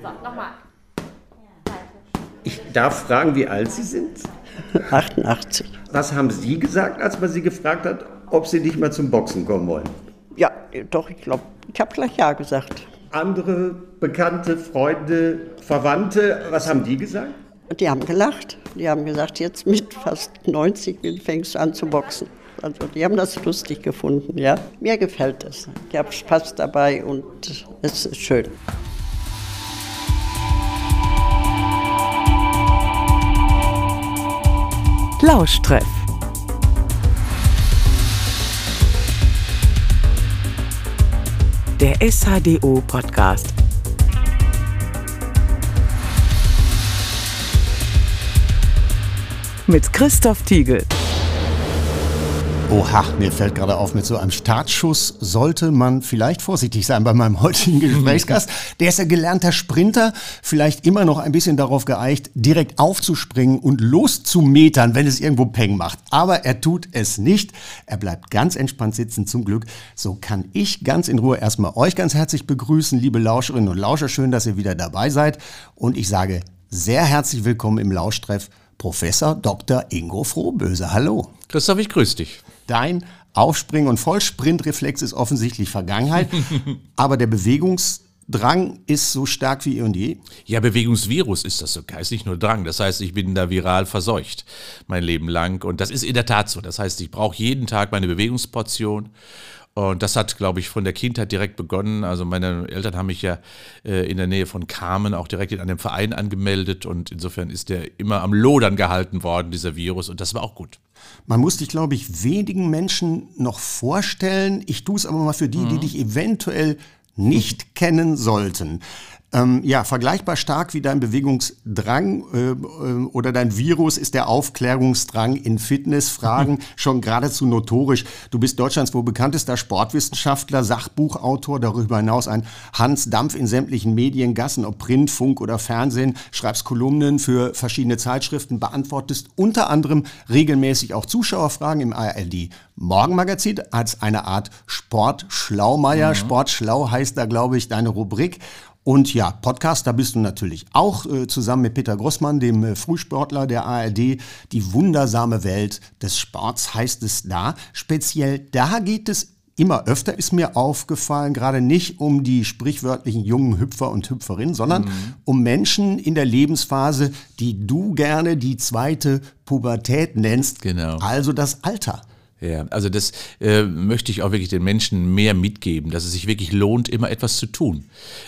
So, nochmal. Ich darf fragen, wie alt Sie sind? 88. Was haben Sie gesagt, als man Sie gefragt hat, ob Sie nicht mal zum Boxen kommen wollen? Ja, doch, ich glaube, ich habe gleich Ja gesagt. Andere Bekannte, Freunde, Verwandte, was haben die gesagt? Die haben gelacht. Die haben gesagt, jetzt mit fast 90 fängst du an zu boxen. Also die haben das lustig gefunden, ja. Mir gefällt es. Ich habe Spaß dabei und es ist schön. Lauschtreff. Der SHDO-Podcast. Mit Christoph Tiegel. Oha, mir fällt gerade auf, mit so einem Startschuss sollte man vielleicht vorsichtig sein bei meinem heutigen Gesprächsgast. Der ist ein gelernter Sprinter, vielleicht immer noch ein bisschen darauf geeicht, direkt aufzuspringen und loszumetern, wenn es irgendwo Peng macht. Aber er tut es nicht. Er bleibt ganz entspannt sitzen, zum Glück. So kann ich ganz in Ruhe erstmal euch ganz herzlich begrüßen, liebe Lauscherinnen und Lauscher. Schön, dass ihr wieder dabei seid. Und ich sage sehr herzlich willkommen im Lauschtreff Professor Dr. Ingo Frohböse. Hallo. Christoph, ich grüße dich. Dein Aufspringen- und Vollsprint-Reflex ist offensichtlich Vergangenheit, aber der Bewegungsdrang ist so stark wie eh und je. Ja, Bewegungsvirus ist das sogar, ist nicht nur Drang. Das heißt, ich bin da viral verseucht mein Leben lang und das ist in der Tat so. Das heißt, ich brauche jeden Tag meine Bewegungsportion. Und das hat, glaube ich, von der Kindheit direkt begonnen. Also meine Eltern haben mich ja äh, in der Nähe von Kamen auch direkt in einem Verein angemeldet und insofern ist der immer am Lodern gehalten worden, dieser Virus, und das war auch gut. Man muss dich, glaube ich, wenigen Menschen noch vorstellen. Ich tue es aber mal für die, mhm. die dich eventuell nicht kennen sollten. Ähm, ja, vergleichbar stark wie dein Bewegungsdrang äh, äh, oder dein Virus ist der Aufklärungsdrang in Fitnessfragen schon geradezu notorisch. Du bist Deutschlands wohl bekanntester Sportwissenschaftler, Sachbuchautor, darüber hinaus ein Hans Dampf in sämtlichen Mediengassen, ob Print, Funk oder Fernsehen, schreibst Kolumnen für verschiedene Zeitschriften, beantwortest unter anderem regelmäßig auch Zuschauerfragen im ARD Morgenmagazin als eine Art Sportschlaumeier. Mhm. Sportschlau heißt da, glaube ich, deine Rubrik. Und ja, Podcast, da bist du natürlich auch äh, zusammen mit Peter Grossmann, dem äh, Frühsportler der ARD. Die wundersame Welt des Sports heißt es da. Speziell da geht es immer öfter, ist mir aufgefallen, gerade nicht um die sprichwörtlichen jungen Hüpfer und Hüpferinnen, sondern mhm. um Menschen in der Lebensphase, die du gerne die zweite Pubertät nennst. Genau. Also das Alter. Ja, also das äh, möchte ich auch wirklich den Menschen mehr mitgeben, dass es sich wirklich lohnt, immer etwas zu tun.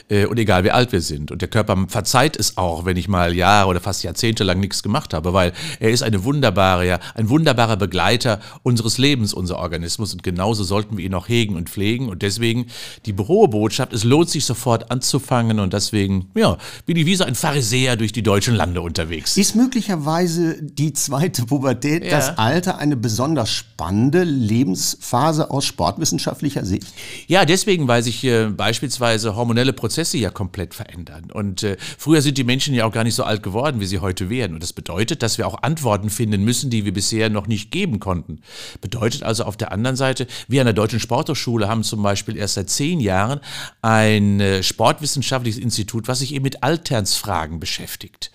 Äh, und egal wie alt wir sind. Und der Körper verzeiht es auch, wenn ich mal Jahre oder fast Jahrzehnte lang nichts gemacht habe, weil er ist eine wunderbare, ja, ein wunderbarer Begleiter unseres Lebens, unser Organismus. Und genauso sollten wir ihn auch hegen und pflegen. Und deswegen die hohe Botschaft, es lohnt sich sofort anzufangen. Und deswegen, ja, bin ich wie so ein Pharisäer durch die deutschen Lande unterwegs. Ist möglicherweise die zweite Pubertät, ja. das Alter, eine besonders spannende spannende Lebensphase aus sportwissenschaftlicher Sicht? Ja, deswegen, weil sich äh, beispielsweise hormonelle Prozesse ja komplett verändern. Und äh, früher sind die Menschen ja auch gar nicht so alt geworden, wie sie heute werden. Und das bedeutet, dass wir auch Antworten finden müssen, die wir bisher noch nicht geben konnten. Bedeutet also auf der anderen Seite, wir an der Deutschen Sporthochschule haben zum Beispiel erst seit zehn Jahren ein äh, sportwissenschaftliches Institut, was sich eben mit Alternsfragen beschäftigt.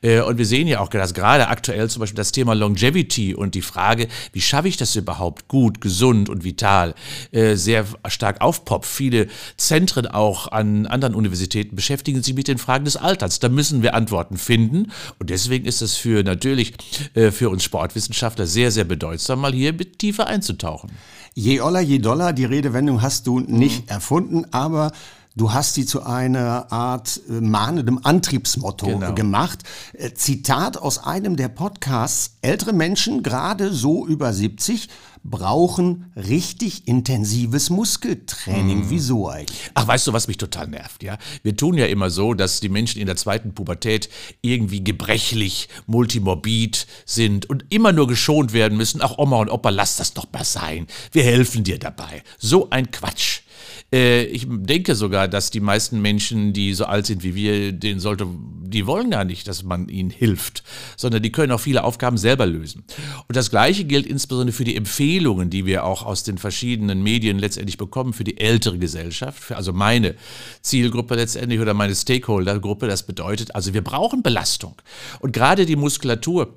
Äh, und wir sehen ja auch, dass gerade aktuell zum Beispiel das Thema Longevity und die Frage, wie schaffe ich das überhaupt? Überhaupt gut, gesund und vital äh, sehr stark aufpoppt. Viele Zentren auch an anderen Universitäten beschäftigen sich mit den Fragen des Alters. Da müssen wir Antworten finden und deswegen ist es für natürlich äh, für uns Sportwissenschaftler sehr, sehr bedeutsam, mal hier mit tiefer einzutauchen. Je Oller, je Dollar, die Redewendung hast du nicht mhm. erfunden, aber Du hast sie zu einer Art äh, mahnendem Antriebsmotto genau. gemacht. Äh, Zitat aus einem der Podcasts. Ältere Menschen, gerade so über 70, brauchen richtig intensives Muskeltraining. Mm. Wieso eigentlich? Ach, weißt du, was mich total nervt, ja? Wir tun ja immer so, dass die Menschen in der zweiten Pubertät irgendwie gebrechlich, multimorbid sind und immer nur geschont werden müssen. Ach, Oma und Opa, lass das doch mal sein. Wir helfen dir dabei. So ein Quatsch. Äh, ich denke sogar, dass die meisten Menschen, die so alt sind wie wir, denen sollte die wollen gar nicht, dass man ihnen hilft, sondern die können auch viele Aufgaben selber lösen. Und das Gleiche gilt insbesondere für die Empfehlungen, die wir auch aus den verschiedenen Medien letztendlich bekommen für die ältere Gesellschaft, für also meine Zielgruppe letztendlich oder meine Stakeholdergruppe. Das bedeutet also, wir brauchen Belastung. Und gerade die Muskulatur,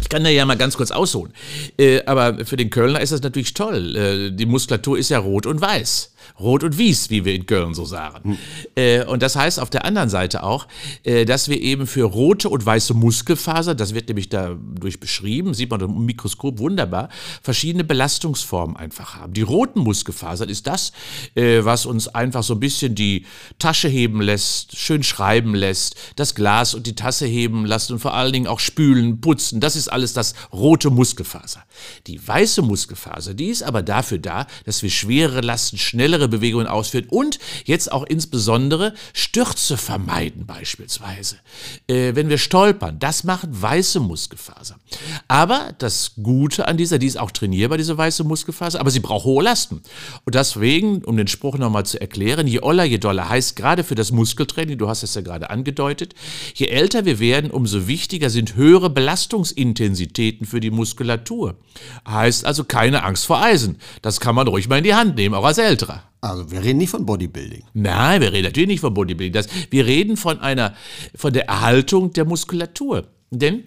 ich kann da ja mal ganz kurz ausholen. Äh, aber für den Kölner ist das natürlich toll. Äh, die Muskulatur ist ja rot und weiß. Rot und Wies, wie wir in Köln so sagen. Hm. und das heißt auf der anderen Seite auch, äh, dass wir eben für rote und weiße Muskelfaser, das wird nämlich dadurch beschrieben, sieht man im Mikroskop wunderbar, verschiedene Belastungsformen einfach haben. Die roten Muskelfasern ist das, äh, was uns einfach so ein bisschen die Tasche heben lässt, schön schreiben lässt, das Glas und die Tasse heben lassen und vor allen Dingen auch spülen, putzen. Das ist alles das rote Muskelfaser. Die weiße Muskelfaser, die ist aber dafür da, dass wir schwere Lasten schnellere Bewegungen ausführt und jetzt auch insbesondere Stürze vermeiden beispielsweise. Äh, wenn wir stolpern, das machen weiße Muskelfaser. Aber das Gute an dieser, die ist auch trainierbar, diese weiße Muskelfaser, aber sie braucht hohe Lasten. Und deswegen, um den Spruch nochmal zu erklären, je oller, je doller heißt gerade für das Muskeltraining, du hast es ja gerade angedeutet, je älter wir werden, umso wichtiger sind höhere Belastungsintensitäten für die Muskulatur. Heißt also keine Angst vor Eisen. Das kann man ruhig mal in die Hand nehmen, auch als Älterer. Also wir reden nicht von Bodybuilding. Nein, wir reden natürlich nicht von Bodybuilding. Das, wir reden von einer, von der Erhaltung der Muskulatur. Denn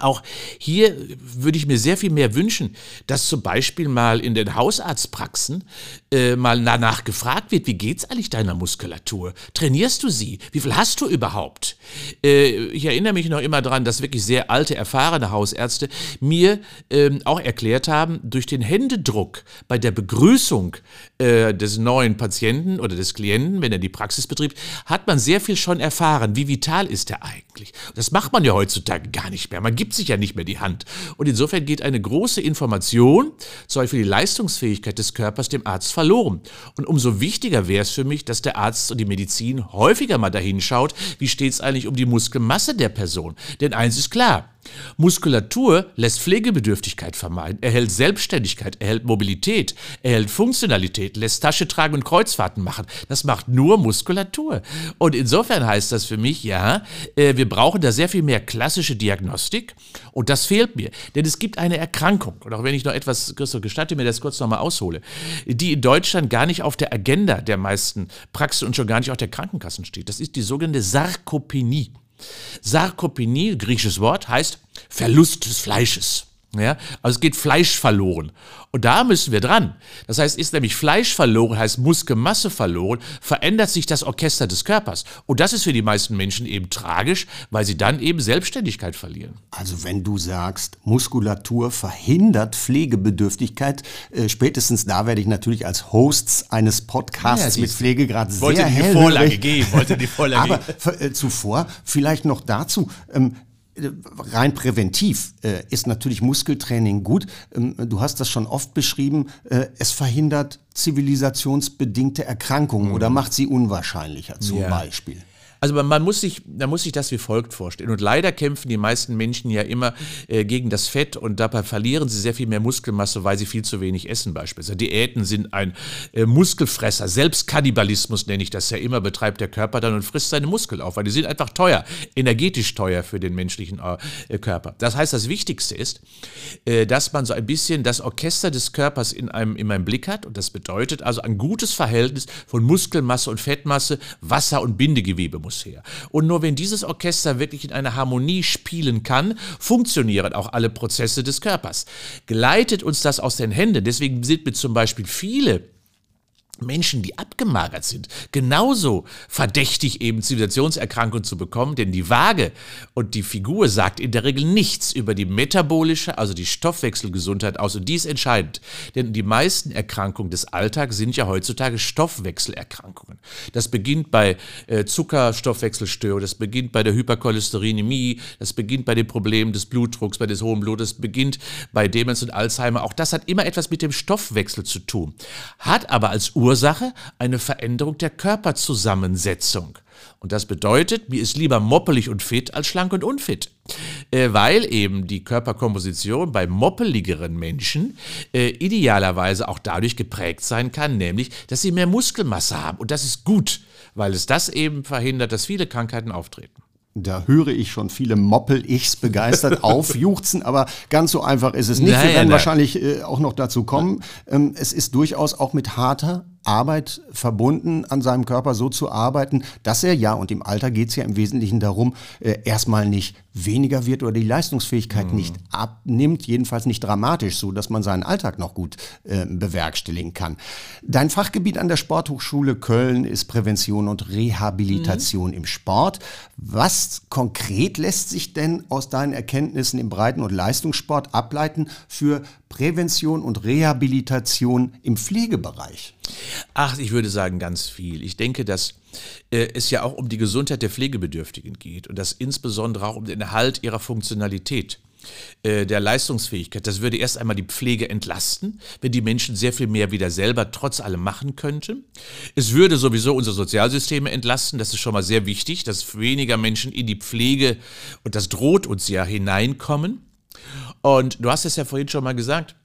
auch hier würde ich mir sehr viel mehr wünschen, dass zum Beispiel mal in den Hausarztpraxen äh, mal danach gefragt wird, wie geht's eigentlich deiner Muskulatur? Trainierst du sie? Wie viel hast du überhaupt? Äh, ich erinnere mich noch immer daran, dass wirklich sehr alte, erfahrene Hausärzte mir äh, auch erklärt haben, durch den Händedruck bei der Begrüßung äh, des neuen Patienten oder des Klienten, wenn er die Praxis betrieb, hat man sehr viel schon erfahren. Wie vital ist er eigentlich? Das macht man ja heutzutage gar nicht mehr. Man gibt sich ja nicht mehr die Hand. Und insofern geht eine große Information, zum Beispiel die Leistungsfähigkeit des Körpers, dem Arzt verloren. Und umso wichtiger wäre es für mich, dass der Arzt und die Medizin häufiger mal dahin schaut, wie steht es eigentlich um die Muskelmasse der Person. Denn eins ist klar, Muskulatur lässt Pflegebedürftigkeit vermeiden, erhält Selbstständigkeit, erhält Mobilität, erhält Funktionalität, lässt Tasche tragen und Kreuzfahrten machen. Das macht nur Muskulatur. Und insofern heißt das für mich, ja, äh, wir brauchen da sehr viel mehr klassische Diagnostik und das fehlt mir. Denn es gibt eine Erkrankung, und auch wenn ich noch etwas, Christoph, gestatte mir das kurz nochmal aushole, die in Deutschland gar nicht auf der Agenda der meisten Praxen und schon gar nicht auf der Krankenkassen steht. Das ist die sogenannte Sarkopenie. Sarkopenie, griechisches Wort, heißt Verlust des Fleisches. Ja, also es geht Fleisch verloren. Und da müssen wir dran. Das heißt, ist nämlich Fleisch verloren, heißt Muskelmasse verloren, verändert sich das Orchester des Körpers. Und das ist für die meisten Menschen eben tragisch, weil sie dann eben Selbstständigkeit verlieren. Also wenn du sagst, Muskulatur verhindert Pflegebedürftigkeit, äh, spätestens da werde ich natürlich als Hosts eines Podcasts ja, mit Pflegegrad sehr wollte die Vorlage geben, wollte die Vorlage Aber äh, zuvor vielleicht noch dazu, ähm, rein präventiv äh, ist natürlich Muskeltraining gut. Ähm, du hast das schon oft beschrieben. Äh, es verhindert zivilisationsbedingte Erkrankungen mhm. oder macht sie unwahrscheinlicher zum ja. Beispiel. Also man, muss sich, man muss sich das wie folgt vorstellen. Und leider kämpfen die meisten Menschen ja immer äh, gegen das Fett und dabei verlieren sie sehr viel mehr Muskelmasse, weil sie viel zu wenig essen beispielsweise. Diäten sind ein äh, Muskelfresser. Selbstkannibalismus nenne ich das ja immer, betreibt der Körper dann und frisst seine Muskeln auf, weil die sind einfach teuer, energetisch teuer für den menschlichen äh, Körper. Das heißt, das Wichtigste ist, äh, dass man so ein bisschen das Orchester des Körpers in einem, in einem Blick hat. Und das bedeutet also ein gutes Verhältnis von Muskelmasse und Fettmasse, Wasser und Bindegewebe muss her. Und nur wenn dieses Orchester wirklich in einer Harmonie spielen kann, funktionieren auch alle Prozesse des Körpers. Gleitet uns das aus den Händen, deswegen sind mir zum Beispiel viele Menschen, die abgemagert sind, genauso verdächtig eben Zivilisationserkrankungen zu bekommen, denn die Waage und die Figur sagt in der Regel nichts über die metabolische, also die Stoffwechselgesundheit aus und die ist entscheidend, denn die meisten Erkrankungen des Alltags sind ja heutzutage Stoffwechselerkrankungen. Das beginnt bei äh, Zuckerstoffwechselstörungen, das beginnt bei der Hypercholesterinämie, das beginnt bei den Problemen des Blutdrucks, bei des hohen Blutes, beginnt bei Demenz und Alzheimer. Auch das hat immer etwas mit dem Stoffwechsel zu tun, hat aber als Ursache Ursache eine Veränderung der Körperzusammensetzung. Und das bedeutet, mir ist lieber moppelig und fit als schlank und unfit. Äh, weil eben die Körperkomposition bei moppeligeren Menschen äh, idealerweise auch dadurch geprägt sein kann, nämlich, dass sie mehr Muskelmasse haben. Und das ist gut, weil es das eben verhindert, dass viele Krankheiten auftreten. Da höre ich schon viele Moppel-Ichs begeistert aufjuchzen, aber ganz so einfach ist es nicht. Nein, Wir werden nein. wahrscheinlich äh, auch noch dazu kommen. Ähm, es ist durchaus auch mit harter Arbeit verbunden, an seinem Körper so zu arbeiten, dass er ja, und im Alter geht es ja im Wesentlichen darum, äh, erstmal nicht weniger wird oder die Leistungsfähigkeit Mhm. nicht abnimmt, jedenfalls nicht dramatisch, so dass man seinen Alltag noch gut äh, bewerkstelligen kann. Dein Fachgebiet an der Sporthochschule Köln ist Prävention und Rehabilitation Mhm. im Sport. Was konkret lässt sich denn aus deinen Erkenntnissen im Breiten- und Leistungssport ableiten für Prävention und Rehabilitation im Pflegebereich? Ach, ich würde sagen ganz viel. Ich denke, dass äh, es ja auch um die Gesundheit der Pflegebedürftigen geht und das insbesondere auch um den Erhalt ihrer Funktionalität äh, der Leistungsfähigkeit. Das würde erst einmal die Pflege entlasten, wenn die Menschen sehr viel mehr wieder selber trotz allem machen könnten. Es würde sowieso unsere Sozialsysteme entlasten. Das ist schon mal sehr wichtig, dass weniger Menschen in die Pflege, und das droht uns ja, hineinkommen. Und du hast es ja vorhin schon mal gesagt,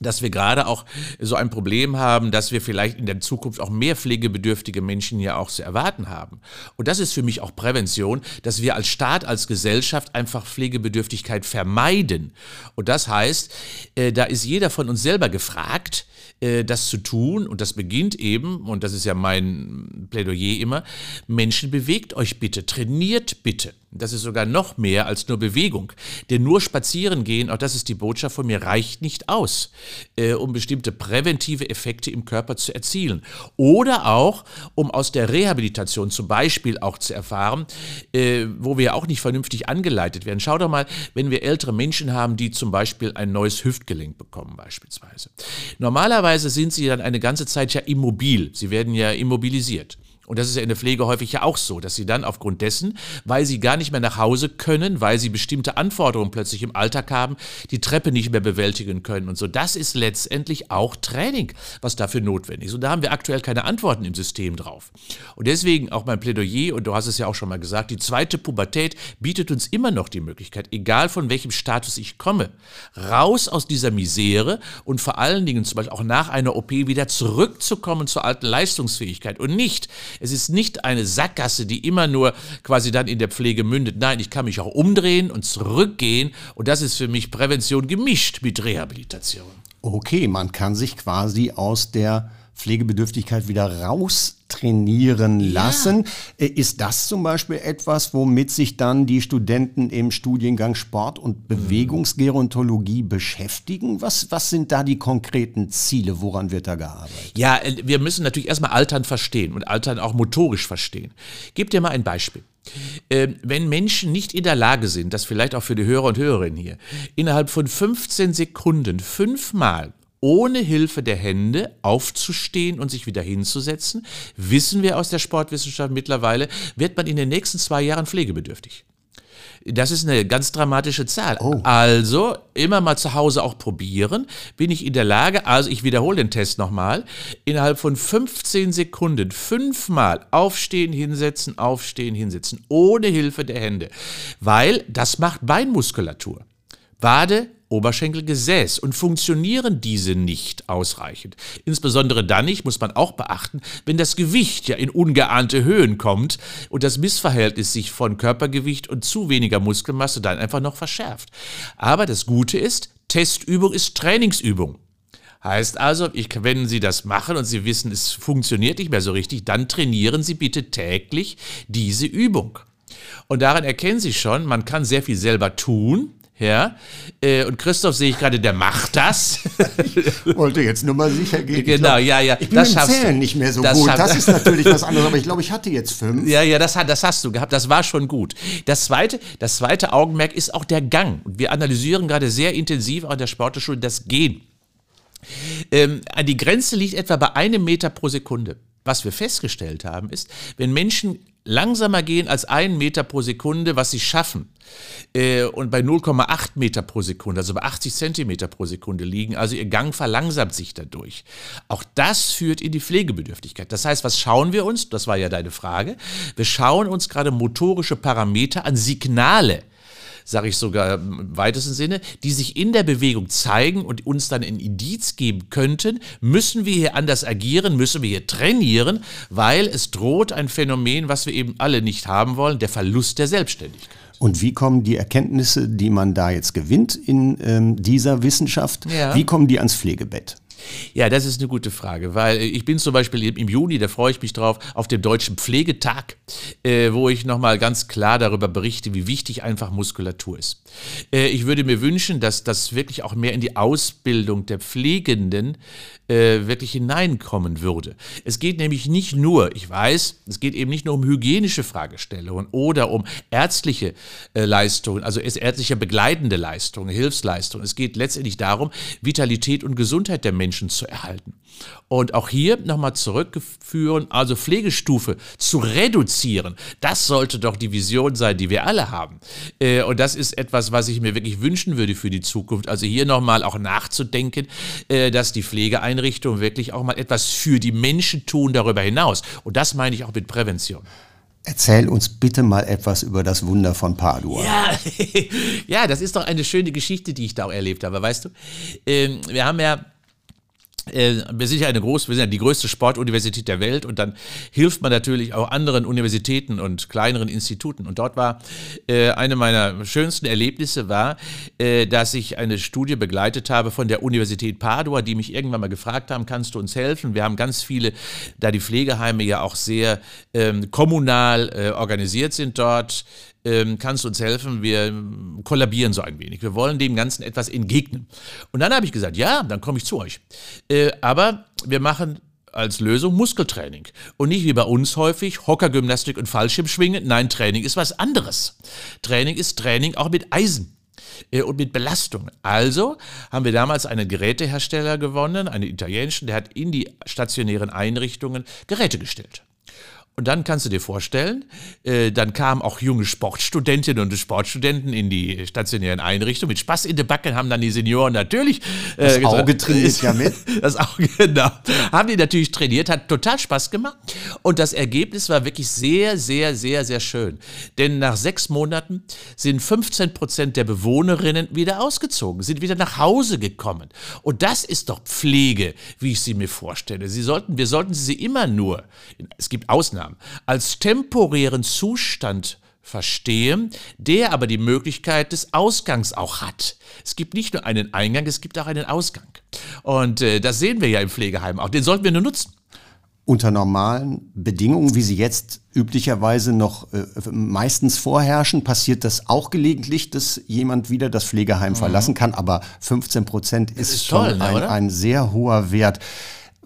dass wir gerade auch so ein Problem haben, dass wir vielleicht in der Zukunft auch mehr pflegebedürftige Menschen ja auch zu erwarten haben. Und das ist für mich auch Prävention, dass wir als Staat, als Gesellschaft einfach Pflegebedürftigkeit vermeiden. Und das heißt, äh, da ist jeder von uns selber gefragt, äh, das zu tun. Und das beginnt eben, und das ist ja mein Plädoyer immer, Menschen bewegt euch bitte, trainiert bitte. Das ist sogar noch mehr als nur Bewegung. Denn nur spazieren gehen, auch das ist die Botschaft von mir, reicht nicht aus, äh, um bestimmte präventive Effekte im Körper zu erzielen. Oder auch, um aus der Rehabilitation zum Beispiel auch zu erfahren, äh, wo wir auch nicht vernünftig angeleitet werden. Schau doch mal, wenn wir ältere Menschen haben, die zum Beispiel ein neues Hüftgelenk bekommen beispielsweise. Normalerweise sind sie dann eine ganze Zeit ja immobil. Sie werden ja immobilisiert. Und das ist ja in der Pflege häufig ja auch so, dass sie dann aufgrund dessen, weil sie gar nicht mehr nach Hause können, weil sie bestimmte Anforderungen plötzlich im Alltag haben, die Treppe nicht mehr bewältigen können und so. Das ist letztendlich auch Training, was dafür notwendig ist. Und da haben wir aktuell keine Antworten im System drauf. Und deswegen auch mein Plädoyer, und du hast es ja auch schon mal gesagt, die zweite Pubertät bietet uns immer noch die Möglichkeit, egal von welchem Status ich komme, raus aus dieser Misere und vor allen Dingen zum Beispiel auch nach einer OP wieder zurückzukommen zur alten Leistungsfähigkeit und nicht es ist nicht eine Sackgasse, die immer nur quasi dann in der Pflege mündet. Nein, ich kann mich auch umdrehen und zurückgehen. Und das ist für mich Prävention gemischt mit Rehabilitation. Okay, man kann sich quasi aus der Pflegebedürftigkeit wieder raustrainieren lassen. Äh, Ist das zum Beispiel etwas, womit sich dann die Studenten im Studiengang Sport- und Bewegungsgerontologie beschäftigen? Was, was sind da die konkreten Ziele? Woran wird da gearbeitet? Ja, äh, wir müssen natürlich erstmal Altern verstehen und Altern auch motorisch verstehen. Gib dir mal ein Beispiel. Ähm, wenn Menschen nicht in der Lage sind, das vielleicht auch für die Hörer und Hörerinnen hier, innerhalb von 15 Sekunden fünfmal ohne Hilfe der Hände aufzustehen und sich wieder hinzusetzen, wissen wir aus der Sportwissenschaft mittlerweile, wird man in den nächsten zwei Jahren pflegebedürftig. Das ist eine ganz dramatische Zahl. Also immer mal zu Hause auch probieren. Bin ich in der Lage, also ich wiederhole den Test nochmal, innerhalb von 15 Sekunden fünfmal aufstehen, hinsetzen, aufstehen, hinsetzen, ohne Hilfe der Hände. Weil das macht Beinmuskulatur. Wade, Oberschenkel, Gesäß und funktionieren diese nicht ausreichend. Insbesondere dann nicht, muss man auch beachten, wenn das Gewicht ja in ungeahnte Höhen kommt und das Missverhältnis sich von Körpergewicht und zu weniger Muskelmasse dann einfach noch verschärft. Aber das Gute ist, Testübung ist Trainingsübung. Heißt also, ich, wenn Sie das machen und Sie wissen, es funktioniert nicht mehr so richtig, dann trainieren Sie bitte täglich diese Übung. Und daran erkennen Sie schon, man kann sehr viel selber tun. Ja, äh, und Christoph sehe ich gerade, der macht das. Wollte jetzt nur mal sicher gehen. Ich Genau, glaub, ja, ja, Ich bin das schaffst Zählen du. nicht mehr so Das gut. Das ist natürlich was anderes, aber ich glaube, ich hatte jetzt fünf. Ja, ja, das, das hast du gehabt. Das war schon gut. Das zweite, das zweite Augenmerk ist auch der Gang. Und wir analysieren gerade sehr intensiv auch an der Sportschule das Gehen. Ähm, die Grenze liegt etwa bei einem Meter pro Sekunde. Was wir festgestellt haben, ist, wenn Menschen langsamer gehen als einen Meter pro Sekunde, was sie schaffen, äh, und bei 0,8 Meter pro Sekunde, also bei 80 Zentimeter pro Sekunde liegen, also ihr Gang verlangsamt sich dadurch. Auch das führt in die Pflegebedürftigkeit. Das heißt, was schauen wir uns? Das war ja deine Frage. Wir schauen uns gerade motorische Parameter an, Signale sage ich sogar im weitesten Sinne, die sich in der Bewegung zeigen und uns dann ein Indiz geben könnten, müssen wir hier anders agieren, müssen wir hier trainieren, weil es droht ein Phänomen, was wir eben alle nicht haben wollen, der Verlust der Selbstständigkeit. Und wie kommen die Erkenntnisse, die man da jetzt gewinnt in ähm, dieser Wissenschaft, Ja. wie kommen die ans Pflegebett? Ja, das ist eine gute Frage, weil äh, ich bin zum Beispiel im Juni, da freue ich mich drauf, auf dem Deutschen Pflegetag, äh, wo ich nochmal ganz klar darüber berichte, wie wichtig einfach Muskulatur ist. Äh, ich würde mir wünschen, dass das wirklich auch mehr in die Ausbildung der Pflegenden äh, wirklich hineinkommen würde. Es geht nämlich nicht nur, ich weiß, es geht eben nicht nur um hygienische Fragestellungen oder um ärztliche äh, Leistungen, also ärztliche begleitende Leistungen, Hilfsleistungen. Es geht letztendlich darum, Vitalität und Gesundheit der Menschen zu erhalten. Und auch hier nochmal zurückführen, also Pflegestufe zu reduzieren, das sollte doch die Vision sein, die wir alle haben. Äh, Und das ist etwas, was ich mir wirklich wünschen würde für die Zukunft. Also hier nochmal auch nachzudenken, äh, dass die Pflegeeinrichtungen wirklich auch mal etwas für die Menschen tun darüber hinaus. Und das meine ich auch mit Prävention. Erzähl uns bitte mal etwas über das Wunder von Padua. Ja, ja, das ist doch eine schöne Geschichte, die ich da auch erlebt habe, weißt du? Ähm, wir haben ja wir sind ja eine große, wir sind ja die größte Sportuniversität der Welt und dann hilft man natürlich auch anderen Universitäten und kleineren Instituten. Und dort war äh, eine meiner schönsten Erlebnisse war, äh, dass ich eine Studie begleitet habe von der Universität Padua, die mich irgendwann mal gefragt haben, kannst du uns helfen? Wir haben ganz viele, da die Pflegeheime ja auch sehr ähm, kommunal äh, organisiert sind dort, ähm, kannst du uns helfen? Wir kollabieren so ein wenig. Wir wollen dem Ganzen etwas entgegnen. Und dann habe ich gesagt, ja, dann komme ich zu euch. Äh, aber wir machen als Lösung Muskeltraining. Und nicht wie bei uns häufig Hockergymnastik und Fallschirmschwingen. Nein, Training ist was anderes. Training ist Training auch mit Eisen äh, und mit Belastung. Also haben wir damals einen Gerätehersteller gewonnen, einen italienischen, der hat in die stationären Einrichtungen Geräte gestellt. Und dann kannst du dir vorstellen, äh, dann kamen auch junge Sportstudentinnen und Sportstudenten in die stationären Einrichtungen mit Spaß in den Backen, haben dann die Senioren natürlich äh, Das gesagt- Auge trainiert ja mit. Das Auge, genau. Haben die natürlich trainiert, hat total Spaß gemacht. Und das Ergebnis war wirklich sehr, sehr, sehr, sehr schön. Denn nach sechs Monaten sind 15 Prozent der Bewohnerinnen wieder ausgezogen, sind wieder nach Hause gekommen. Und das ist doch Pflege, wie ich sie mir vorstelle. Sie sollten, wir sollten sie immer nur, es gibt Ausnahmen, als temporären Zustand verstehen, der aber die Möglichkeit des Ausgangs auch hat. Es gibt nicht nur einen Eingang, es gibt auch einen Ausgang. Und äh, das sehen wir ja im Pflegeheim auch. Den sollten wir nur nutzen. Unter normalen Bedingungen, wie sie jetzt üblicherweise noch äh, meistens vorherrschen, passiert das auch gelegentlich, dass jemand wieder das Pflegeheim verlassen kann. Aber 15 Prozent ist, Mhm. ist schon toll, ne, ein, oder? ein sehr hoher Wert.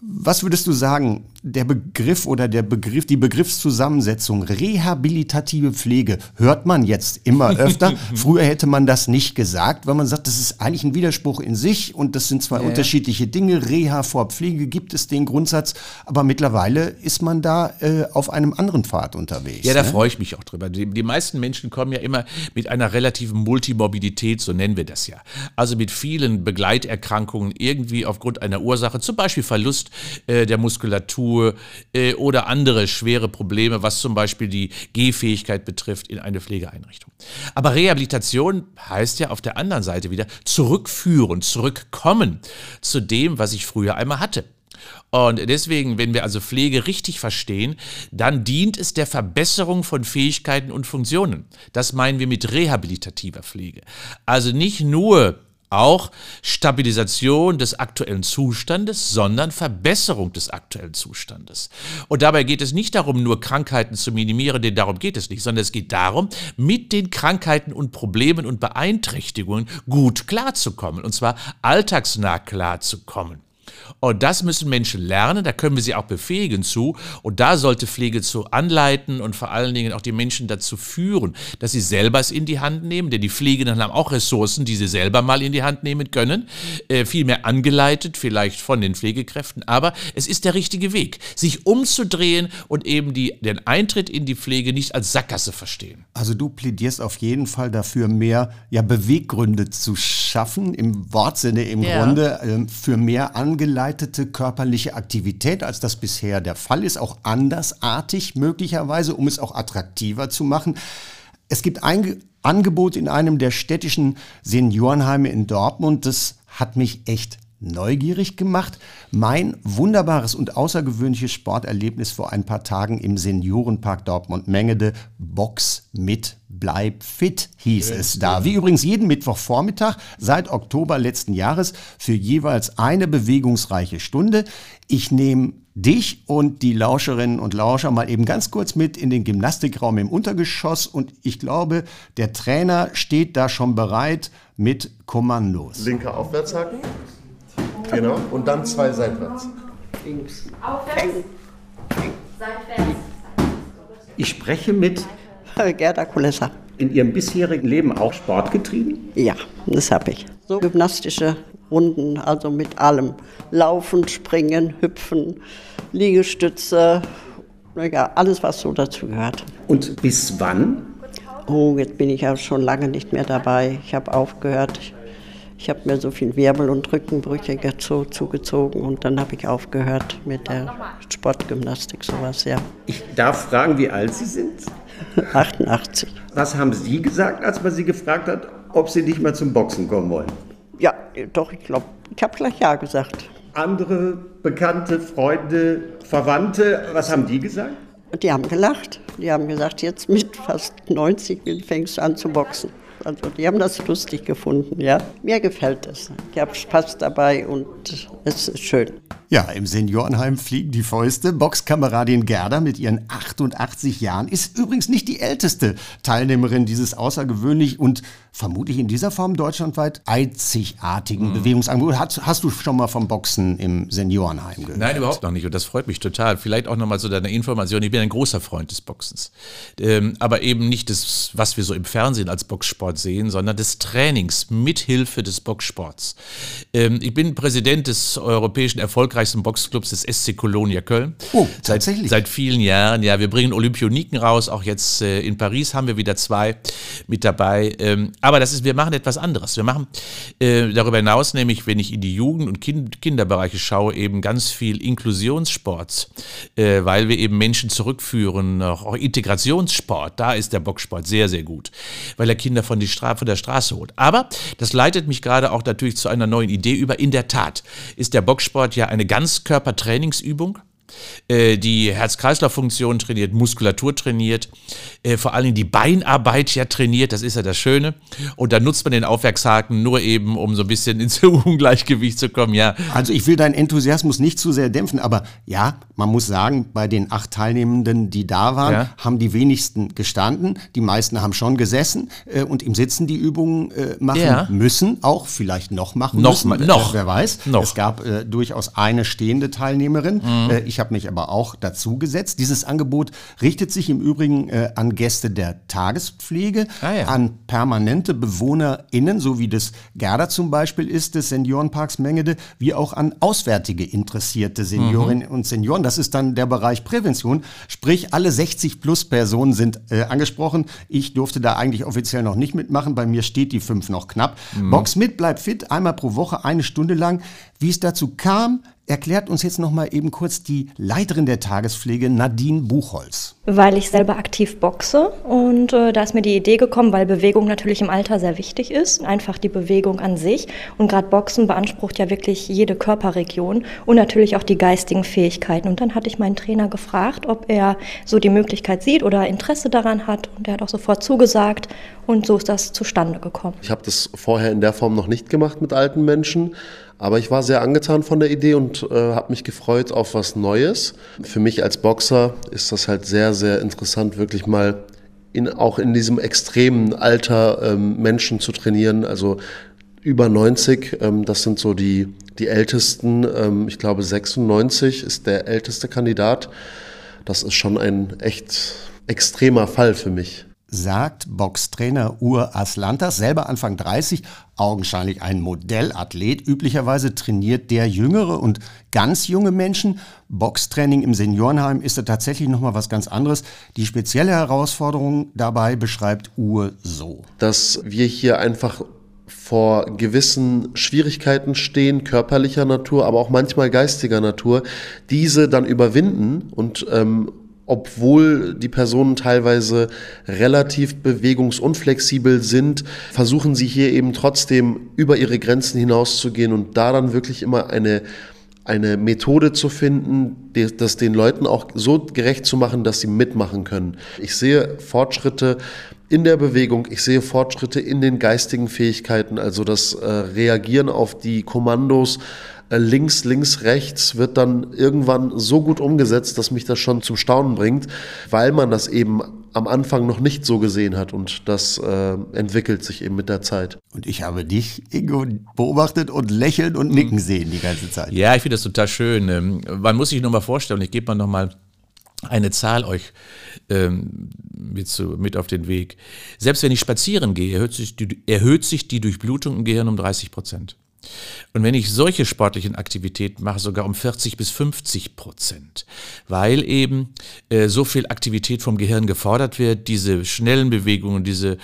Was würdest du sagen, der Begriff oder der Begriff, die Begriffszusammensetzung rehabilitative Pflege hört man jetzt immer öfter. Früher hätte man das nicht gesagt, weil man sagt, das ist eigentlich ein Widerspruch in sich und das sind zwei unterschiedliche Dinge. Reha vor Pflege gibt es den Grundsatz, aber mittlerweile ist man da äh, auf einem anderen Pfad unterwegs. Ja, da ne? freue ich mich auch drüber. Die, die meisten Menschen kommen ja immer mit einer relativen Multimorbidität, so nennen wir das ja. Also mit vielen Begleiterkrankungen irgendwie aufgrund einer Ursache, zum Beispiel Verlust äh, der Muskulatur äh, oder andere schwere Probleme, was zum Beispiel die Gehfähigkeit betrifft in eine Pflegeeinrichtung. Aber Rehabilitation heißt ja auf der anderen Seite wieder zurückführen, zurückkommen zu dem, was ich früher einmal hatte. Und deswegen, wenn wir also Pflege richtig verstehen, dann dient es der Verbesserung von Fähigkeiten und Funktionen. Das meinen wir mit rehabilitativer Pflege. Also nicht nur auch Stabilisation des aktuellen Zustandes, sondern Verbesserung des aktuellen Zustandes. Und dabei geht es nicht darum, nur Krankheiten zu minimieren, denn darum geht es nicht, sondern es geht darum, mit den Krankheiten und Problemen und Beeinträchtigungen gut klarzukommen, und zwar alltagsnah klarzukommen. Und das müssen Menschen lernen, da können wir sie auch befähigen zu. Und da sollte Pflege zu anleiten und vor allen Dingen auch die Menschen dazu führen, dass sie selber es in die Hand nehmen, denn die Pflegenden haben auch Ressourcen, die sie selber mal in die Hand nehmen können. Äh, vielmehr angeleitet, vielleicht von den Pflegekräften. Aber es ist der richtige Weg, sich umzudrehen und eben die, den Eintritt in die Pflege nicht als Sackgasse verstehen. Also du plädierst auf jeden Fall dafür, mehr ja, Beweggründe zu schaffen, im Wortsinne im Ja. Grunde, ähm, für mehr angeleitete körperliche Aktivität, als das bisher der Fall ist, auch andersartig möglicherweise, um es auch attraktiver zu machen. Es gibt ein Angebot in einem der städtischen Seniorenheime in Dortmund. Das hat mich echt neugierig gemacht. Mein wunderbares und außergewöhnliches Sporterlebnis vor ein paar Tagen im Seniorenpark Dortmund-Mengede. Box mit Bleib fit hieß es da. Wie übrigens jeden Mittwochvormittag seit Oktober letzten Jahres für jeweils eine bewegungsreiche Stunde. Ich nehme dich und die Lauscherinnen und Lauscher mal eben ganz kurz mit in den Gymnastikraum im Untergeschoss und ich glaube, der Trainer steht da schon bereit mit Kommandos. Linker Aufwärtshaken. Genau. Und dann zwei seitwärts. Links. Aufwärts. Seitwärts. Ich spreche mit Gerda Kulessa. in Ihrem bisherigen Leben auch Sport getrieben? Ja, das habe ich. So gymnastische Runden, also mit allem. Laufen, springen, hüpfen, Liegestütze, ja, alles, was so dazu gehört. Und bis wann? Oh, jetzt bin ich ja schon lange nicht mehr dabei. Ich habe aufgehört. Ich habe mir so viel Wirbel- und Rückenbrüche gezo- zugezogen und dann habe ich aufgehört mit der Sportgymnastik, sowas, ja. Ich darf fragen, wie alt Sie sind? 88. Was haben Sie gesagt, als man Sie gefragt hat, ob Sie nicht mal zum Boxen kommen wollen? Ja, doch, ich glaube, ich habe gleich Ja gesagt. Andere Bekannte, Freunde, Verwandte, was haben die gesagt? Die haben gelacht. Die haben gesagt, jetzt mit fast 90 fängst du an zu boxen. Also die haben das lustig gefunden, ja. Mir gefällt es. Ich habe Spaß dabei und es ist schön. Ja, im Seniorenheim fliegen die Fäuste. Boxkameradin Gerda mit ihren 88 Jahren ist übrigens nicht die älteste Teilnehmerin dieses außergewöhnlich und vermutlich in dieser Form deutschlandweit einzigartigen Bewegungsangebots. Hast, hast du schon mal vom Boxen im Seniorenheim gehört? Nein, überhaupt noch nicht. Und das freut mich total. Vielleicht auch nochmal so deine Information. Ich bin ein großer Freund des Boxens. Ähm, aber eben nicht das, was wir so im Fernsehen als Boxsport sehen, sondern des Trainings mit Hilfe des Boxsports. Ähm, ich bin Präsident des europäischen erfolgreichsten Boxclubs des SC Colonia Köln. Oh, tatsächlich? Seit, vielen Jahren. Ja, wir bringen Olympioniken raus. Auch jetzt äh, in Paris haben wir wieder zwei mit dabei. Ähm, aber das ist, wir machen etwas anderes. Wir machen äh, darüber hinaus, nämlich, wenn ich in die Jugend- und kind Kinderbereiche schaue, eben ganz viel Inklusionssport, äh, weil wir eben Menschen zurückführen, auch, auch Integrationssport. Da ist der Boxsport sehr, sehr gut, weil er Kinder von, die Stra von der Straße holt. Aber das leitet mich gerade auch natürlich zu einer neuen Idee über. In der Tat ist der Boxsport ja eine Ganzkörpertrainingsübung die Herz-Kreislauf-Funktion trainiert, Muskulatur trainiert, äh, vor allem die Beinarbeit ja trainiert, das ist ja das Schöne. Und dann nutzt man den Aufwärtshaken nur eben, um so ein bisschen ins Ungleichgewicht zu kommen, ja. Also ich will deinen Enthusiasmus nicht zu sehr dämpfen, aber ja, man muss sagen, bei den acht Teilnehmenden, die da waren, Ja. haben die wenigsten gestanden, die meisten haben schon gesessen äh, und im Sitzen die Übungen äh, machen Ja. müssen, auch vielleicht noch machen Noch müssen, äh, noch. wer weiß. Noch. Es gab äh, durchaus eine stehende Teilnehmerin, äh, ich habe mich aber auch dazu gesetzt. Dieses Angebot richtet sich im Übrigen äh, an Gäste der Tagespflege, Ah, ja. an permanente BewohnerInnen, so wie das Gerda zum Beispiel ist, des Seniorenparks Mengede, wie auch an auswärtige interessierte Seniorinnen und Senioren. Das ist dann der Bereich Prävention. Sprich, alle 60 plus Personen sind äh, angesprochen. Ich durfte da eigentlich offiziell noch nicht mitmachen. Bei mir steht die 5 noch knapp. Box mit, bleib fit, einmal pro Woche, eine Stunde lang. Wie es dazu kam, erklärt uns jetzt noch mal eben kurz die Leiterin der Tagespflege, Nadine Buchholz. Weil ich selber aktiv boxe und äh, da ist mir die Idee gekommen, weil Bewegung natürlich im Alter sehr wichtig ist, einfach die Bewegung an sich. Und gerade Boxen beansprucht ja wirklich jede Körperregion und natürlich auch die geistigen Fähigkeiten. Und dann hatte ich meinen Trainer gefragt, ob er so die Möglichkeit sieht oder Interesse daran hat. Und er hat auch sofort zugesagt. Und so ist das zustande gekommen. Ich habe das vorher in der Form noch nicht gemacht mit alten Menschen, aber ich war sehr angetan von der Idee und äh, habe mich gefreut auf was Neues. Für mich als Boxer ist das halt sehr, sehr interessant, wirklich mal in, auch in diesem extremen Alter ähm, Menschen zu trainieren. Also über 90, ähm, das sind so die, die ältesten. Ähm, ich glaube 96 ist der älteste Kandidat. Das ist schon ein echt extremer Fall für mich. Sagt Boxtrainer Ur Aslantas, selber Anfang 30, augenscheinlich ein Modellathlet. Üblicherweise trainiert der jüngere und ganz junge Menschen. Boxtraining im Seniorenheim ist da tatsächlich nochmal was ganz anderes. Die spezielle Herausforderung dabei beschreibt Ur so. dass wir hier einfach vor gewissen Schwierigkeiten stehen, körperlicher Natur, aber auch manchmal geistiger Natur, diese dann überwinden und ähm, obwohl die Personen teilweise relativ bewegungsunflexibel sind, versuchen sie hier eben trotzdem über ihre Grenzen hinauszugehen und da dann wirklich immer eine eine Methode zu finden, das den Leuten auch so gerecht zu machen, dass sie mitmachen können. Ich sehe Fortschritte in der Bewegung, ich sehe Fortschritte in den geistigen Fähigkeiten, also das äh, Reagieren auf die Kommandos, links, links, rechts wird dann irgendwann so gut umgesetzt, dass mich das schon zum Staunen bringt, weil man das eben am Anfang noch nicht so gesehen hat und das äh, entwickelt sich eben mit der Zeit. Und ich habe dich, Ingo, beobachtet und lächeln und nicken sehen die ganze Zeit. Ja, ich finde das total schön. Ähm, man muss sich nur mal vorstellen, ich gebe mal noch mal eine Zahl euch ähm, mit, zu, mit auf den Weg. Selbst wenn ich spazieren gehe, erhöht sich die, erhöht sich die Durchblutung im Gehirn um 30 Prozent. Und wenn ich solche sportlichen Aktivitäten mache, sogar um 40 bis 50 Prozent, weil eben äh, so viel Aktivität vom Gehirn gefordert wird, diese schnellen Bewegungen, diese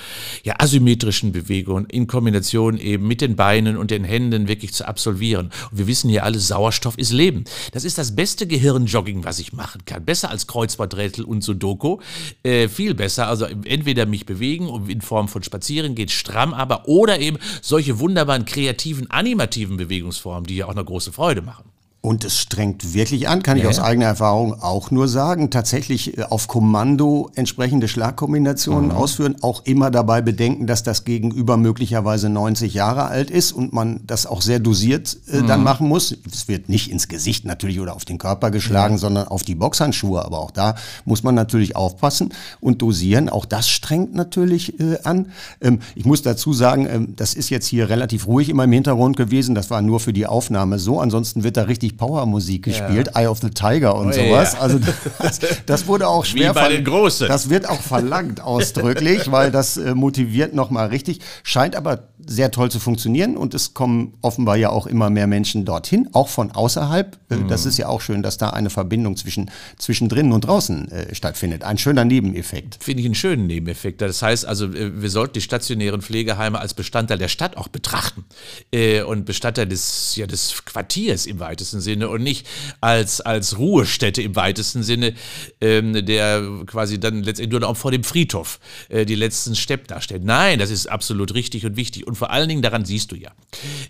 ja, asymmetrischen Bewegungen in Kombination eben mit den Beinen und den Händen wirklich zu absolvieren. Und wir wissen hier alle, Sauerstoff ist Leben. Das ist das beste Gehirnjogging, was ich machen kann. Besser als Kreuzworträtsel und Sudoku. Äh, viel besser. Also entweder mich bewegen in Form von Spazieren geht stramm, aber oder eben solche wunderbaren kreativen animativen Bewegungsformen, die ja auch eine große Freude machen. Und es strengt wirklich an, kann ich aus eigener Erfahrung auch nur sagen. Tatsächlich äh, auf Kommando entsprechende Schlagkombinationen mhm. ausführen, auch immer dabei bedenken, dass das Gegenüber möglicherweise 90 Jahre alt ist und man das auch sehr dosiert äh, mhm. dann machen muss. Es wird nicht ins Gesicht natürlich oder auf den Körper geschlagen, mhm. sondern auf die Boxhandschuhe. Aber auch da muss man natürlich aufpassen und dosieren. Auch das strengt natürlich äh, an. Ähm, ich muss dazu sagen, ähm, das ist jetzt hier relativ ruhig immer im Hintergrund gewesen. Das war nur für die Aufnahme so. Ansonsten wird da richtig richtig Powermusik gespielt, ja. Eye of the Tiger und oh, sowas. Ja. Also das, das, wurde auch schwer. Wie bei den Großen. Das wird auch verlangt ausdrücklich, weil das äh, motiviert nochmal richtig. Scheint aber sehr toll zu funktionieren und es kommen offenbar ja auch immer mehr Menschen dorthin, auch von außerhalb. Äh, mhm. Das ist ja auch schön, dass da eine Verbindung zwischen, zwischen drinnen und draußen äh, stattfindet. Ein schöner Nebeneffekt. Finde ich einen schönen Nebeneffekt. Das heißt also, äh, wir sollten die stationären Pflegeheime als Bestandteil der Stadt auch betrachten äh, und Bestandteil des, ja, des Quartiers im weitesten Sinne und nicht als, als Ruhestätte im weitesten Sinne, ähm, der quasi dann letztendlich nur noch vor dem Friedhof äh, die letzten Stepp darstellt. Nein, das ist absolut richtig und wichtig. Und vor allen Dingen, daran siehst du ja,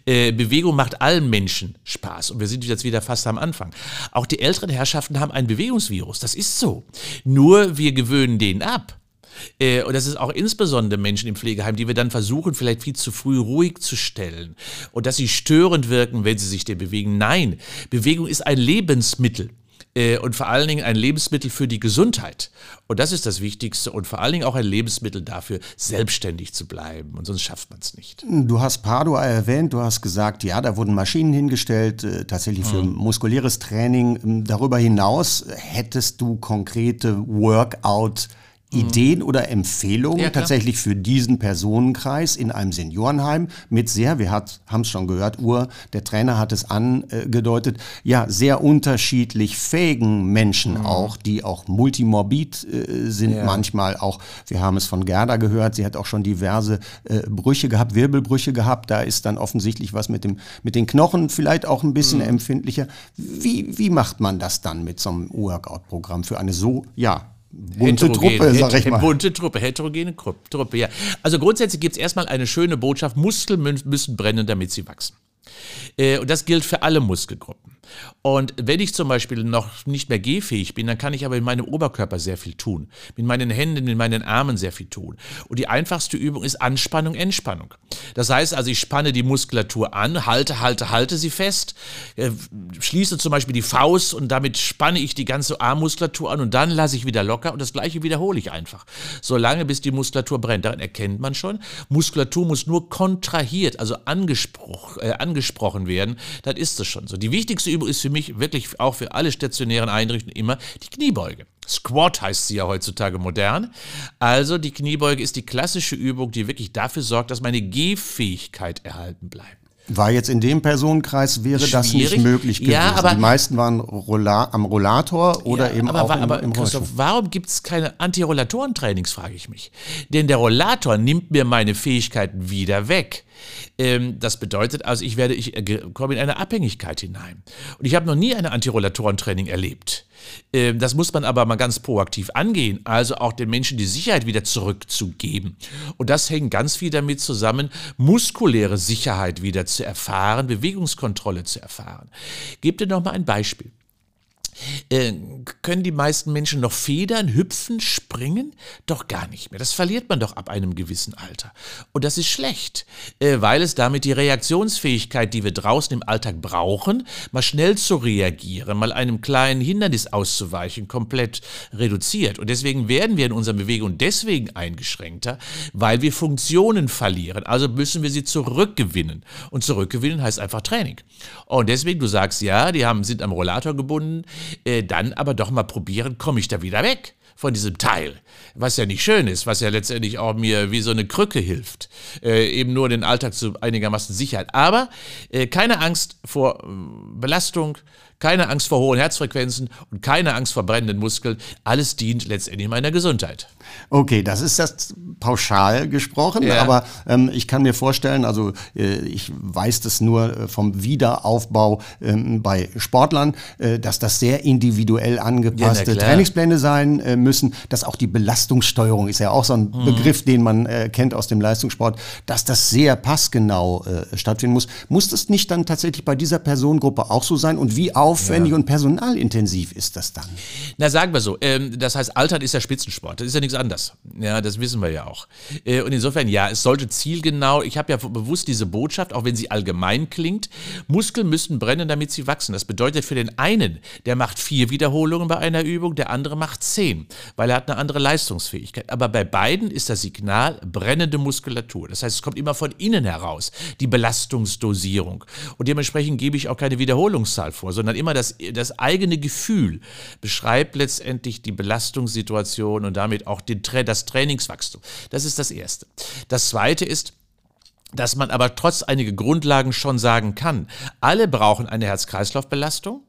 äh, Bewegung macht allen Menschen Spaß. Und wir sind jetzt wieder fast am Anfang. Auch die älteren Herrschaften haben ein Bewegungsvirus. Das ist so. Nur wir gewöhnen den ab. Äh, und das ist auch insbesondere Menschen im Pflegeheim, die wir dann versuchen, vielleicht viel zu früh ruhig zu stellen und dass sie störend wirken, wenn sie sich der bewegen. Nein, Bewegung ist ein Lebensmittel. Äh, und vor allen Dingen ein Lebensmittel für die Gesundheit. Und das ist das Wichtigste und vor allen Dingen auch ein Lebensmittel dafür, selbstständig zu bleiben. Und sonst schafft man es nicht. Du hast Padua erwähnt, du hast gesagt, ja, da wurden Maschinen hingestellt, äh, tatsächlich für mhm. muskuläres Training. Ähm, darüber hinaus hättest du konkrete Workout- Ideen oder Empfehlungen ja, tatsächlich für diesen Personenkreis in einem Seniorenheim mit sehr, wir haben es schon gehört, Uhr, der Trainer hat es angedeutet, ja, sehr unterschiedlich fähigen Menschen mhm. auch, die auch multimorbid äh, sind ja. manchmal auch. Wir haben es von Gerda gehört, sie hat auch schon diverse äh, Brüche gehabt, Wirbelbrüche gehabt, da ist dann offensichtlich was mit, dem, mit den Knochen vielleicht auch ein bisschen mhm. empfindlicher. Wie, wie macht man das dann mit so einem Workout-Programm für eine so, ja, bunte Truppe, sag ich mal. Bunte Truppe, heterogene Truppe, ja. Also grundsätzlich gibt es erstmal eine schöne Botschaft, Muskeln müssen brennen, damit sie wachsen. Äh, und das gilt für alle Muskelgruppen. Und wenn ich zum Beispiel noch nicht mehr gehfähig bin, dann kann ich aber in meinem Oberkörper sehr viel tun. Mit meinen Händen, mit meinen Armen sehr viel tun. Und die einfachste Übung ist Anspannung, Entspannung. Das heißt also, ich spanne die Muskulatur an, halte, halte, halte sie fest, äh, schließe zum Beispiel die Faust und damit spanne ich die ganze Armmuskulatur an und dann lasse ich wieder locker und das gleiche wiederhole ich einfach. Solange bis die Muskulatur brennt. Daran erkennt man schon, Muskulatur muss nur kontrahiert, also angesprochen, äh, angesprochen werden. Dann ist es schon so. Die wichtigste Übung ist für mich wirklich auch für alle stationären Einrichtungen immer die Kniebeuge. Squat heißt sie ja heutzutage modern. Also die Kniebeuge ist die klassische Übung, die wirklich dafür sorgt, dass meine Gehfähigkeit erhalten bleibt. War jetzt in dem Personenkreis wäre Schwierig. das nicht möglich gewesen. Ja, aber, die meisten waren Rolla, am Rollator oder ja, eben aber, auch im, aber, im Christoph, warum gibt es keine Antirollatorentrainings, frage ich mich. Denn der Rollator nimmt mir meine Fähigkeiten wieder weg. Ähm, das bedeutet also, ich werde, ich äh, komme in eine Abhängigkeit hinein. Und ich habe noch nie ein Antirollatorentraining erlebt. Ähm, das muss man aber mal ganz proaktiv angehen, also auch den Menschen die Sicherheit wieder zurückzugeben. Und das hängt ganz viel damit zusammen, muskuläre Sicherheit wieder zu erfahren, Bewegungskontrolle zu erfahren. Gebt dir noch mal ein Beispiel. Äh, können die meisten Menschen noch federn, hüpfen, springen? Doch gar nicht mehr. Das verliert man doch ab einem gewissen Alter. Und das ist schlecht, äh, weil es damit die Reaktionsfähigkeit, die wir draußen im Alltag brauchen, mal schnell zu reagieren, mal einem kleinen Hindernis auszuweichen, komplett reduziert. Und deswegen werden wir in unserer Bewegung deswegen eingeschränkter, weil wir Funktionen verlieren. Also müssen wir sie zurückgewinnen. Und zurückgewinnen heißt einfach Training. Und deswegen, du sagst ja, die haben, sind am Rollator gebunden, äh, dann aber doch mal probieren, komme ich da wieder weg von diesem Teil, was ja nicht schön ist, was ja letztendlich auch mir wie so eine Krücke hilft, äh, eben nur den Alltag zu einigermaßen Sicherheit. Aber äh, keine Angst vor äh, Belastung, keine Angst vor hohen Herzfrequenzen und keine Angst vor brennenden Muskeln. Alles dient letztendlich meiner Gesundheit. Okay, das ist das pauschal gesprochen, ja. aber ähm, ich kann mir vorstellen, also äh, ich weiß das nur äh, vom Wiederaufbau ähm, bei Sportlern, äh, dass das sehr individuell angepasste ja, Trainingspläne sein äh, müssen, dass auch die Belastungssteuerung ist ja auch so ein mhm. Begriff, den man äh, kennt aus dem Leistungssport, dass das sehr passgenau äh, stattfinden muss. Muss das nicht dann tatsächlich bei dieser Personengruppe auch so sein und wie aufwendig ja. und personalintensiv ist das dann? Na, sagen wir so, ähm, das heißt, Altern ist ja Spitzensport, das ist ja nichts anders. Ja, das wissen wir ja auch. Äh, und insofern, ja, es sollte zielgenau, ich habe ja bewusst diese Botschaft, auch wenn sie allgemein klingt, Muskeln müssen brennen, damit sie wachsen. Das bedeutet für den einen, der macht vier Wiederholungen bei einer Übung, der andere macht zehn, weil er hat eine andere Leistungsfähigkeit. Aber bei beiden ist das Signal brennende Muskulatur. Das heißt, es kommt immer von innen heraus, die Belastungsdosierung. Und dementsprechend gebe ich auch keine Wiederholungszahl vor, sondern immer das, das eigene Gefühl beschreibt letztendlich die Belastungssituation und damit auch den, das Trainingswachstum. Das ist das Erste. Das Zweite ist, dass man aber trotz einiger Grundlagen schon sagen kann, alle brauchen eine Herz-Kreislauf-Belastung.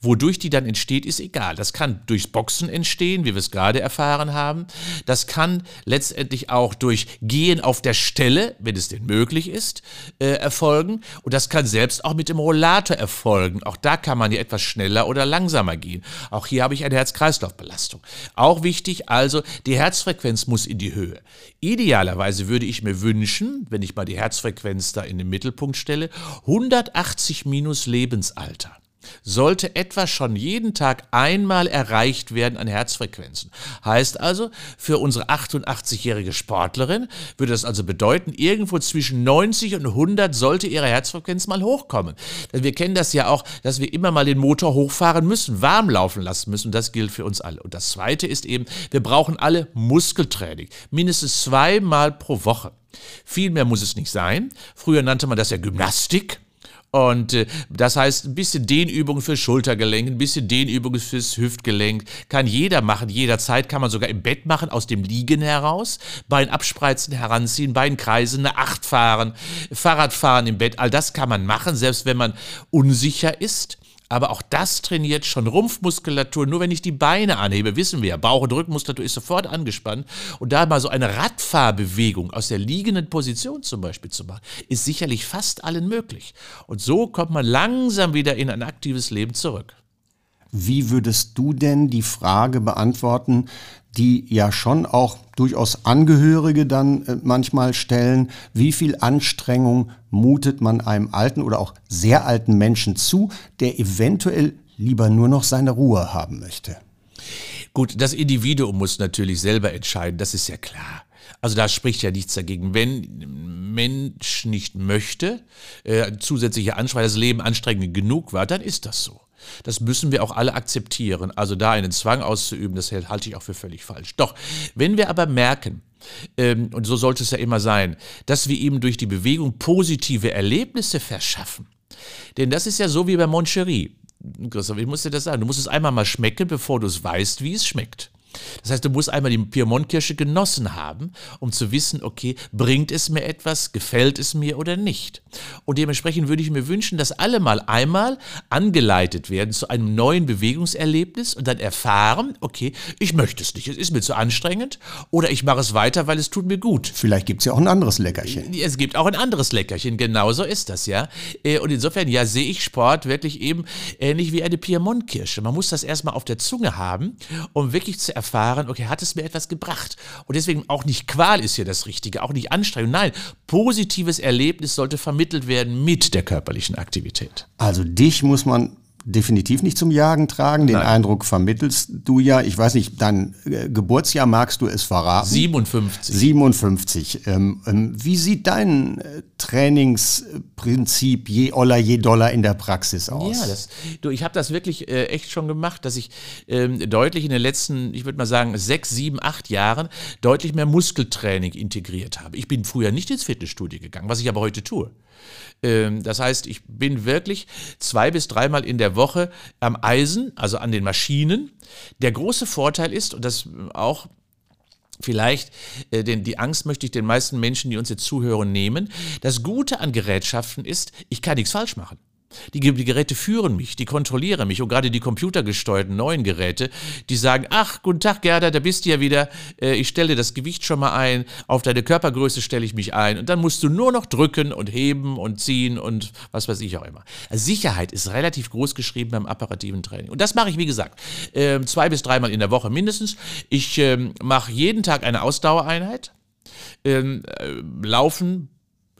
Wodurch die dann entsteht, ist egal. Das kann durchs Boxen entstehen, wie wir es gerade erfahren haben. Das kann letztendlich auch durch Gehen auf der Stelle, wenn es denn möglich ist, äh, erfolgen. Und das kann selbst auch mit dem Rollator erfolgen. Auch da kann man ja etwas schneller oder langsamer gehen. Auch hier habe ich eine Herz-Kreislauf-Belastung. Auch wichtig, also die Herzfrequenz muss in die Höhe. Idealerweise würde ich mir wünschen, wenn ich mal die Herzfrequenz da in den Mittelpunkt stelle, 180 minus Lebensalter sollte etwa schon jeden Tag einmal erreicht werden an Herzfrequenzen. Heißt also, für unsere 88-jährige Sportlerin würde das also bedeuten, irgendwo zwischen 90 und 100 sollte ihre Herzfrequenz mal hochkommen. Denn wir kennen das ja auch, dass wir immer mal den Motor hochfahren müssen, warm laufen lassen müssen. Das gilt für uns alle. Und das Zweite ist eben, wir brauchen alle Muskeltraining. Mindestens zweimal pro Woche. Viel mehr muss es nicht sein. Früher nannte man das ja Gymnastik. Und äh, das heißt, ein bisschen Dehnübungen fürs Schultergelenk, ein bisschen Dehnübungen fürs Hüftgelenk. Kann jeder machen, jederzeit kann man sogar im Bett machen, aus dem Liegen heraus. Bein abspreizen, heranziehen, Bein kreisen, eine Acht fahren, Fahrrad fahren im Bett. All das kann man machen, selbst wenn man unsicher ist. Aber auch das trainiert schon Rumpfmuskulatur. Nur wenn ich die Beine anhebe, wissen wir ja, Bauch- und Rückenmuskulatur ist sofort angespannt. Und da mal so eine Radfahrbewegung aus der liegenden Position zum Beispiel zu machen, ist sicherlich fast allen möglich. Und so kommt man langsam wieder in ein aktives Leben zurück. Wie würdest du denn die Frage beantworten, die ja schon auch durchaus Angehörige dann äh, manchmal stellen, wie viel Anstrengung mutet man einem alten oder auch sehr alten Menschen zu, der eventuell lieber nur noch seine Ruhe haben möchte? Gut, das Individuum muss natürlich selber entscheiden, das ist ja klar. Also da spricht ja nichts dagegen. Wenn ein Mensch nicht möchte, äh, zusätzliche Anspruch, das Leben anstrengend genug war, dann ist das so. Das müssen wir auch alle akzeptieren. Also da einen Zwang auszuüben, das halte ich auch für völlig falsch. Doch, wenn wir aber merken, ähm, und so sollte es ja immer sein, dass wir ihm durch die Bewegung positive Erlebnisse verschaffen. Denn das ist ja so wie bei Moncherie. Christoph, ich muss dir das sagen. Du musst es einmal mal schmecken, bevor du es weißt, wie es schmeckt. Das heißt, du musst einmal die Piemontkirsche genossen haben, um zu wissen, okay, bringt es mir etwas, gefällt es mir oder nicht. Und dementsprechend würde ich mir wünschen, dass alle mal einmal angeleitet werden zu einem neuen Bewegungserlebnis und dann erfahren, okay, ich möchte es nicht, es ist mir zu anstrengend oder ich mache es weiter, weil es tut mir gut. Vielleicht gibt es ja auch ein anderes Leckerchen. Es gibt auch ein anderes Leckerchen, genauso ist das, ja. Äh, und insofern, ja, sehe ich Sport wirklich eben ähnlich wie eine Piemontkirsche. Man muss das erstmal auf der Zunge haben, um wirklich zu erfahren, okay, hat es mir etwas gebracht? Und deswegen auch nicht Qual ist hier das Richtige, auch nicht Anstrengung. Nein, positives Erlebnis sollte vermittelt werden mit der körperlichen Aktivität. Also dich muss man definitiv nicht zum Jagen tragen. Den Nein. Eindruck vermittelst du ja. Ich weiß nicht, dein äh, Geburtsjahr magst du es verraten? 57. 57. Ähm, ähm, wie sieht dein äh, Trainingsprinzip je Oller, je Dollar in der Praxis aus? Ja, das, du, ich habe das wirklich äh, echt schon gemacht, dass ich ähm, deutlich in den letzten, ich würde mal sagen, sechs, sieben, acht Jahren deutlich mehr Muskeltraining integriert habe. Ich bin früher nicht ins Fitnessstudio gegangen, was ich aber heute tue. Ähm, das heißt, ich bin wirklich zwei bis dreimal in der Woche am Eisen, also an den Maschinen. Der große Vorteil ist, und das auch Vielleicht, äh, denn die Angst möchte ich den meisten Menschen, die uns jetzt zuhören, nehmen. Das Gute an Gerätschaften ist, ich kann nichts falsch machen. Die, die Geräte führen mich, die kontrollieren mich und gerade die computergesteuerten neuen Geräte, die sagen, ach, guten Tag Gerda, da bist du ja wieder, äh, ich stelle das Gewicht schon mal ein, auf deine Körpergröße stelle ich mich ein und dann musst du nur noch drücken und heben und ziehen und was weiß ich auch immer. Also Sicherheit ist relativ groß geschrieben beim apparativen Training und das mache ich, wie gesagt, ähm, zwei bis dreimal in der Woche mindestens. Ich ähm, mache jeden Tag eine Ausdauereinheit, ähm, äh, Laufen,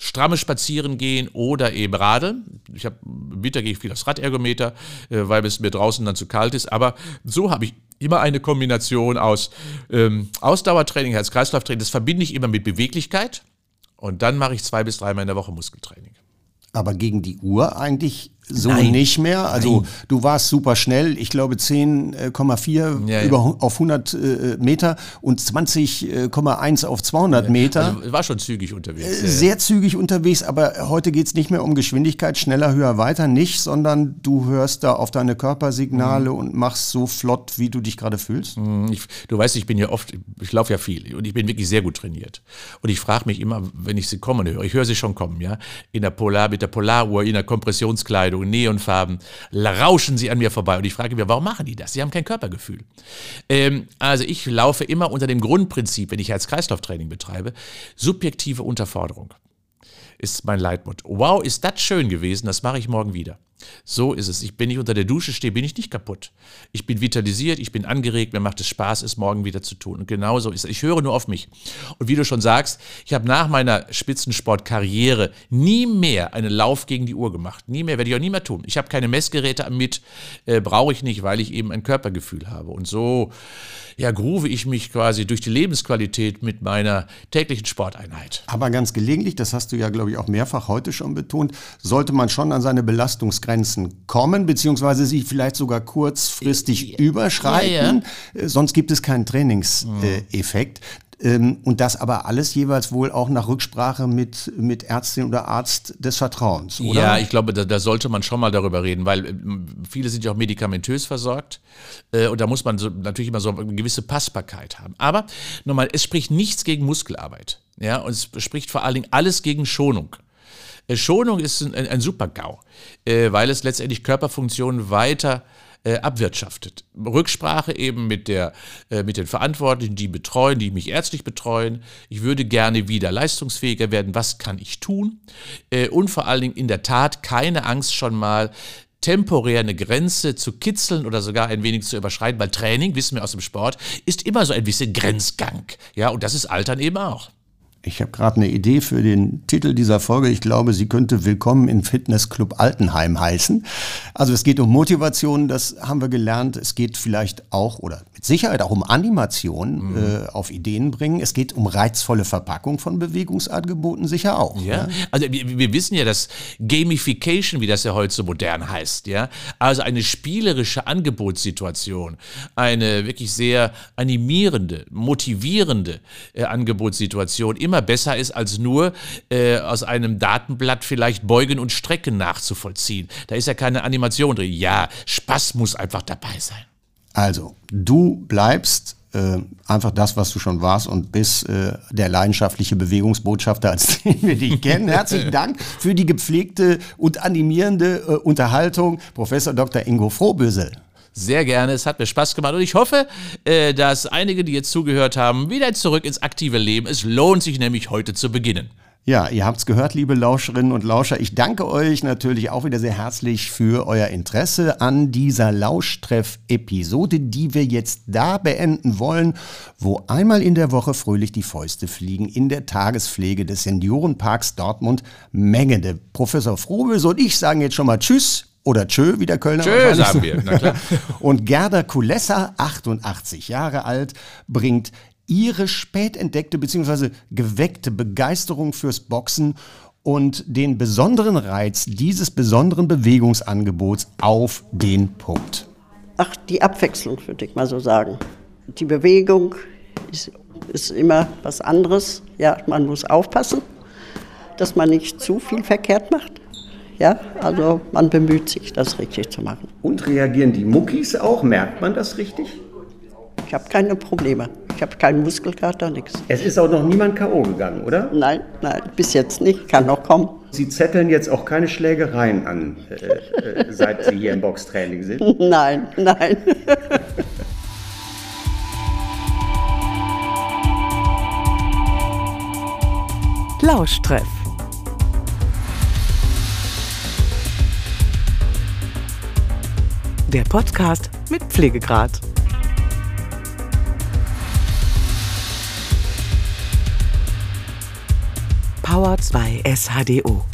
stramme Spazieren gehen oder eben Radeln. Ich habe im Winter gehe ich viel aufs Radergometer, äh, weil es mir draußen dann zu kalt ist. Aber so habe ich immer eine Kombination aus ähm, Ausdauertraining, Herz-Kreislauf-Training. Das verbinde ich immer mit Beweglichkeit. Und dann mache ich zwei bis dreimal in der Woche Muskeltraining. Aber gegen die Uhr eigentlich so Nein. nicht mehr. Also du warst super schnell, ich glaube 10,4 Ja, ja. über auf 100 äh, Meter und 20,1 auf 200 Meter. Also war schon zügig unterwegs. Ja, ja. Sehr zügig unterwegs, aber heute geht's nicht mehr um Geschwindigkeit, schneller, höher, weiter, nicht, sondern du hörst da auf deine Körpersignale Mhm. und machst so flott, wie du dich gerade fühlst. Ich, du weißt, ich bin ja oft, ich laufe ja viel und ich bin wirklich sehr gut trainiert. Und ich frage mich immer, wenn ich sie kommen höre, ich höre sie schon kommen, ja, in der Polar, mit der Polaruhr, in der Kompressionskleidung, Neonfarben, la- rauschen sie an mir vorbei. Und ich frage mich, warum machen die das? Sie haben kein Körpergefühl. Ähm, also ich laufe immer unter dem Grundprinzip, wenn ich Herz-Kreislauf-Training betreibe, subjektive Unterforderung ist mein Leitmotto. Wow, ist das schön gewesen, das mache ich morgen wieder. So ist es. Ich, wenn ich unter der Dusche stehe, bin ich nicht kaputt. Ich bin vitalisiert, ich bin angeregt, mir macht es Spaß, es morgen wieder zu tun. Und genau so ist es. Ich höre nur auf mich. Und wie du schon sagst, ich habe nach meiner Spitzensportkarriere nie mehr einen Lauf gegen die Uhr gemacht. Nie mehr, werde ich auch nie mehr tun. Ich habe keine Messgeräte mit, äh, brauche ich nicht, weil ich eben ein Körpergefühl habe. Und so, ja, groove ich mich quasi durch die Lebensqualität mit meiner täglichen Sporteinheit. Aber ganz gelegentlich, das hast du ja, glaube ich, auch mehrfach heute schon betont, sollte man schon an seine Belastungsgrenzen kommen, beziehungsweise sie vielleicht sogar kurzfristig überschreiten. Äh, Sonst gibt es keinen Trainingseffekt. Ähm, Und das aber alles jeweils wohl auch nach Rücksprache mit, mit Ärztin oder Arzt des Vertrauens, oder? Ja, ich glaube, da, da sollte man schon mal darüber reden, weil ähm, viele sind ja auch medikamentös versorgt äh, und da muss man so, natürlich immer so eine gewisse Passbarkeit haben. Aber nochmal, es spricht nichts gegen Muskelarbeit. Ja, und es spricht vor allen Dingen alles gegen Schonung. Äh, Schonung ist ein, ein, Super-GAU, äh, weil es letztendlich Körperfunktionen weiter äh, abwirtschaftet. Rücksprache eben mit, der, mit den Verantwortlichen, die betreuen, die mich ärztlich betreuen. Ich würde gerne wieder leistungsfähiger werden. Was kann ich tun? Und vor allen Dingen in der Tat keine Angst schon mal temporär eine Grenze zu kitzeln oder sogar ein wenig zu überschreiten, weil Training, wissen wir aus dem Sport, ist immer so ein bisschen Grenzgang. Ja, und das ist Altern eben auch. Ich habe gerade eine Idee für den Titel dieser Folge. Ich glaube, sie könnte Willkommen im Fitnessclub Altenheim heißen. Also es geht um Motivation, das haben wir gelernt. Es geht vielleicht auch oder mit Sicherheit auch um Animation äh, auf Ideen bringen. Es geht um reizvolle Verpackung von Bewegungsangeboten sicher auch. Ja, also wir, wir wissen ja, dass Gamification, wie das ja heute so modern heißt, ja, also eine spielerische Angebotssituation, eine wirklich sehr animierende, motivierende äh, Angebotssituation immer besser ist, als nur äh, aus einem Datenblatt vielleicht Beugen und Strecken nachzuvollziehen. Da ist ja keine Animation drin. Ja, Spaß muss einfach dabei sein. Also, du bleibst äh, einfach das, was du schon warst und bist äh, der leidenschaftliche Bewegungsbotschafter, als den wir dich kennen. Herzlichen Dank für die gepflegte und animierende äh, Unterhaltung, Professor Dr. Ingo Frohbösel. Sehr gerne, es hat mir Spaß gemacht und ich hoffe, äh, dass einige, die jetzt zugehört haben, wieder zurück ins aktive Leben. Es lohnt sich nämlich heute zu beginnen. Ja, ihr habt's gehört, liebe Lauscherinnen und Lauscher. Ich danke euch natürlich auch wieder sehr herzlich für euer Interesse an dieser Lauschtreff-Episode, die wir jetzt da beenden wollen, wo einmal in der Woche fröhlich die Fäuste fliegen in der Tagespflege des Seniorenparks Dortmund Mengende. Professor Frohböse und ich sagen jetzt schon mal Tschüss oder Tschö, wie der Kölner Tschö, sagen wir, na klar. Und Gerda Kulessa, 88 Jahre alt, bringt ihre spät entdeckte bzw. geweckte Begeisterung fürs Boxen und den besonderen Reiz dieses besonderen Bewegungsangebots auf den Punkt. Ach, die Abwechslung, würde ich mal so sagen. Die Bewegung ist, ist immer was anderes. Ja, man muss aufpassen, dass man nicht zu viel verkehrt macht. Ja, also man bemüht sich, das richtig zu machen. Und reagieren die Muckis auch? Merkt man das richtig? Ich habe keine Probleme. Ich habe keinen Muskelkater, nichts. Es ist auch noch niemand K.O. gegangen, oder? Nein, nein, bis jetzt nicht. Kann noch kommen. Sie zetteln jetzt auch keine Schlägereien an, äh, äh, seit Sie hier im Boxtraining sind? Nein, nein. Lauschtreff. Der Podcast mit Pflegegrad. Power 2 SHDO.